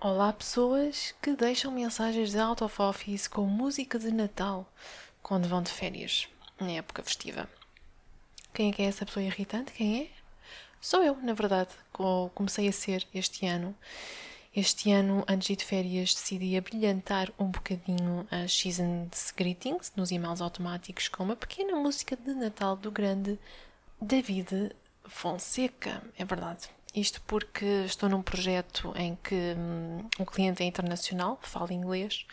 Olá, pessoas que deixam mensagens de out of office com música de Natal quando vão de férias, na época festiva. Quem é que é essa pessoa irritante? Quem é? Sou eu, na verdade. Comecei a ser este ano. Este ano, antes de ir de férias, decidi abrilhantar um bocadinho as Seasons Greetings nos e-mails automáticos com uma pequena música de Natal do grande David Fonseca. É verdade. Isto porque estou num projeto em que hum, o cliente é internacional, fala inglês,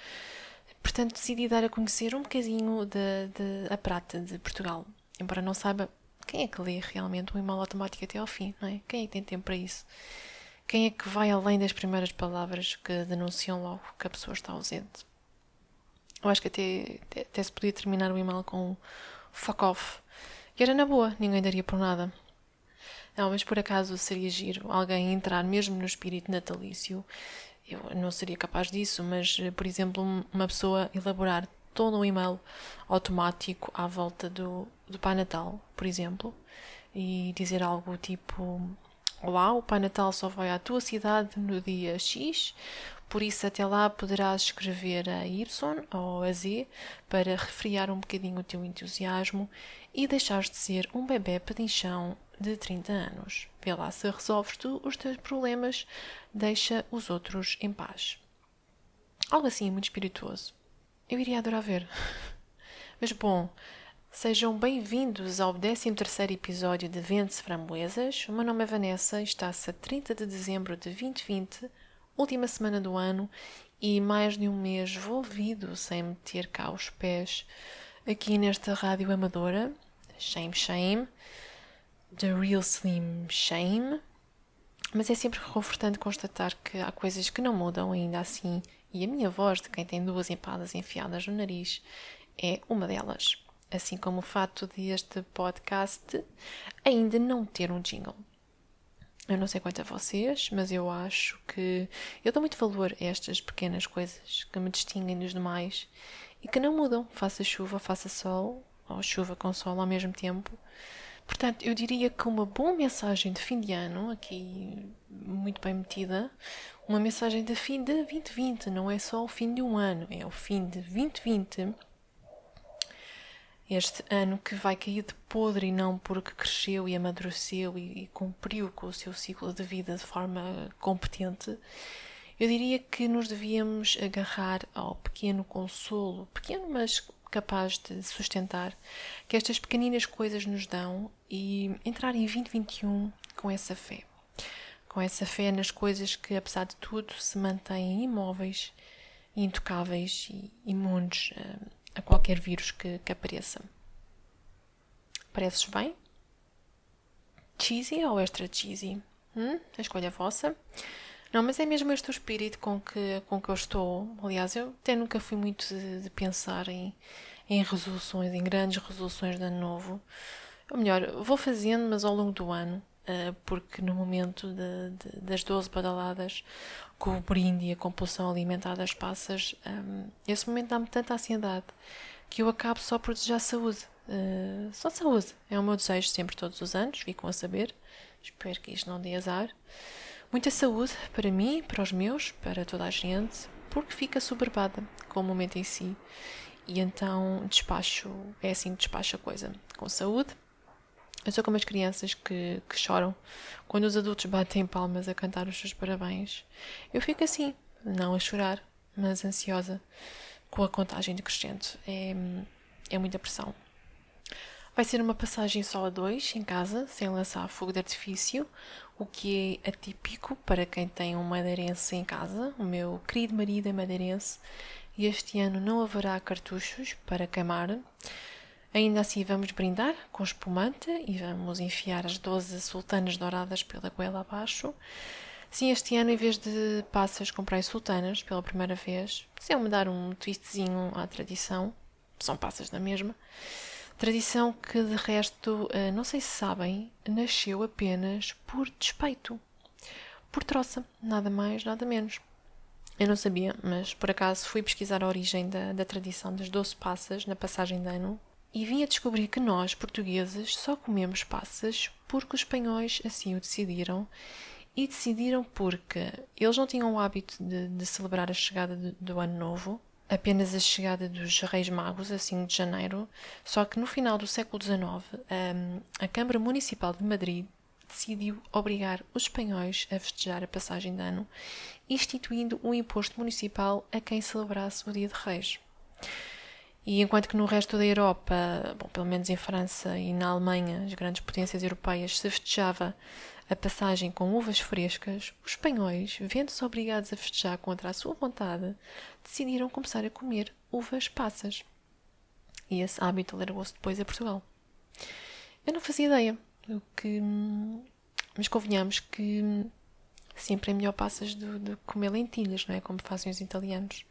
portanto decidi dar a conhecer um bocadinho de, de, a prata de Portugal. Embora não saiba quem é que lê realmente um e-mail automático até ao fim, não é? Quem é que tem tempo para isso? Quem é que vai além das primeiras palavras que denunciam logo que a pessoa está ausente? Eu acho que até, até se podia terminar o e-mail com fuck off. E era na boa, ninguém daria por nada. Não, mas por acaso seria giro alguém entrar mesmo no espírito natalício. Eu não seria capaz disso, mas, por exemplo, uma pessoa elaborar todo um e-mail automático à volta do, do Pai Natal, por exemplo, e dizer algo tipo: Olá, o Pai Natal só vai à tua cidade no dia X, por isso até lá poderás escrever a Y ou a Z para refriar um bocadinho o teu entusiasmo e deixares de ser um bebê pedinchão de 30 anos. Vê lá se resolves tu os teus problemas, deixa os outros em paz. Algo assim muito espirituoso. Eu iria adorar ver. Mas bom, sejam bem-vindos ao 13 episódio de Ventes Framboesas. O meu nome é Vanessa, está-se a 30 de dezembro de 2020, última semana do ano, e mais de um mês volvido sem meter cá os pés aqui nesta rádio amadora. Shame, shame. The Real Slim Shame, mas é sempre reconfortante constatar que há coisas que não mudam ainda assim, e a minha voz, de quem tem duas empadas enfiadas no nariz, é uma delas. Assim como o fato de este podcast ainda não ter um jingle. Eu não sei quanto a vocês, mas eu acho que eu dou muito valor a estas pequenas coisas que me distinguem dos demais e que não mudam, faça chuva, faça sol, ou chuva com sol ao mesmo tempo. Portanto, eu diria que uma boa mensagem de fim de ano, aqui muito bem metida, uma mensagem de fim de 2020, não é só o fim de um ano, é o fim de 2020. Este ano que vai cair de podre e não porque cresceu e amadureceu e, cumpriu com o seu ciclo de vida de forma competente. Eu diria que nos devíamos agarrar ao pequeno consolo, pequeno mas capaz de sustentar que estas pequeninas coisas nos dão e entrar em 2021 com essa fé. Com essa fé nas coisas que, apesar de tudo, se mantêm imóveis, intocáveis e imunes a, a qualquer vírus que, que apareça. Pareces bem? Cheesy ou extra cheesy? Hum? A escolha é vossa. Não, mas é mesmo este o espírito com que, com que eu estou. Aliás, eu até nunca fui muito de, de pensar em, em resoluções, em grandes resoluções de ano novo. Ou melhor, vou fazendo, mas ao longo do ano, uh, porque no momento de, de, das 12 badaladas, com o brinde e a compulsão alimentar das passas, eh, esse momento dá-me tanta ansiedade que eu acabo só por desejar saúde. Uh, só saúde. É o meu desejo sempre, todos os anos, ficam a saber. Espero que isto não dê azar. Muita saúde para mim, para os meus, para toda a gente, porque fica soberbada com o momento em si. E então despacho, é assim despacho a coisa. Com saúde. Eu sou como as crianças que, que choram quando os adultos batem palmas a cantar os seus parabéns. Eu fico assim, não a chorar, mas ansiosa com a contagem decrescente. É, é muita pressão. Vai ser uma passagem só a dois, em casa, sem lançar fogo de artifício, o que é atípico para quem tem um madeirense em casa. O meu querido marido é madeirense e este ano não haverá cartuchos para queimar. Ainda assim, vamos brindar com espumante e vamos enfiar as 12 sultanas douradas pela goela abaixo. Sim, este ano, em vez de passas, comprei sultanas pela primeira vez. Precisam-me dar um twistzinho à tradição. São passas da mesma. Tradição que, de resto, eh, não sei se sabem, nasceu apenas por despeito. Por troça, nada mais, nada menos. Eu não sabia, mas por acaso fui pesquisar a origem da, da tradição das doce passas na passagem de ano e vim a descobrir que nós, portugueses, só comemos passas porque os espanhóis assim o decidiram e decidiram porque eles não tinham o hábito de, de celebrar a chegada do Ano Novo, apenas a chegada dos Reis Magos, a 5 de janeiro, só que no final do século XIX, hum, a Câmara Municipal de Madrid decidiu obrigar os espanhóis a festejar a passagem de ano, instituindo um imposto municipal a quem celebrasse o Dia de Reis. E enquanto que no resto da Europa, bom, pelo menos em França e na Alemanha, as grandes potências europeias, se festejava a passagem com uvas frescas, os espanhóis, vendo-se obrigados a festejar contra a sua vontade, decidiram começar a comer uvas passas. E esse hábito alargou-se depois a Portugal. Eu não fazia ideia, o que, mas convenhamos que sempre é melhor passas do, de comer lentilhas, não é? Como fazem os italianos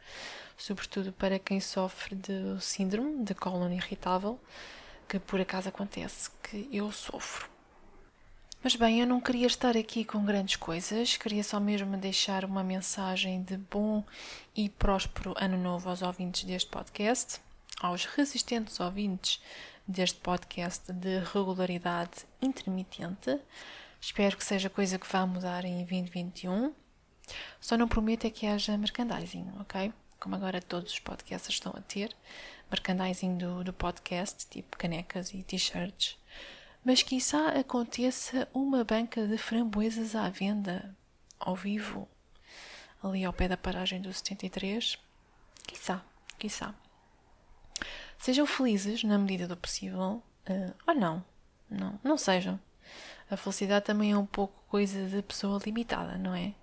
sobretudo para quem sofre de síndrome de cólon irritável, que por acaso acontece que eu sofro. Mas bem, eu não queria estar aqui com grandes coisas, queria só mesmo deixar uma mensagem de bom e próspero ano novo aos ouvintes deste podcast, aos resistentes ouvintes deste podcast de regularidade intermitente. Espero que seja coisa que vá mudar em 2021. Só não prometo é que haja merchandising, ok? como agora todos os podcasts estão a ter, merchandising do, do podcast, tipo canecas e t-shirts, mas quiçá aconteça uma banca de framboesas à venda, ao vivo, ali ao pé da paragem do 73. Quiçá, quiçá. Sejam felizes na medida do possível, uh, ou não, não, não sejam. A felicidade também é um pouco coisa de pessoa limitada, não é?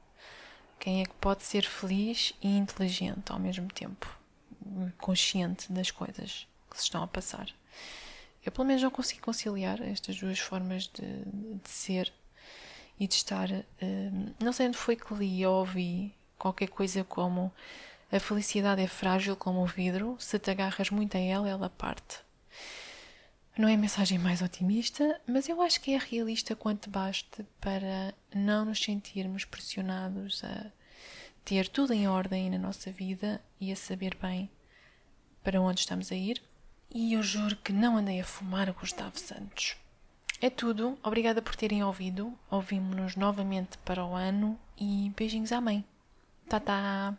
Quem é que pode ser feliz e inteligente ao mesmo tempo? Consciente das coisas que se estão a passar. Eu, pelo menos, não consigo conciliar estas duas formas de, de ser e de estar. Uh, não sei onde foi que li ou ouvi qualquer coisa como a felicidade é frágil como o vidro, se te agarras muito a ela, ela parte. Não é a mensagem mais otimista, mas eu acho que é realista quanto baste para não nos sentirmos pressionados a ter tudo em ordem na nossa vida e a saber bem para onde estamos a ir. E eu juro que não andei a fumar Gustavo Santos. É tudo. Obrigada por terem ouvido. Ouvimos-nos novamente para o ano e beijinhos à mãe. Tá, tá.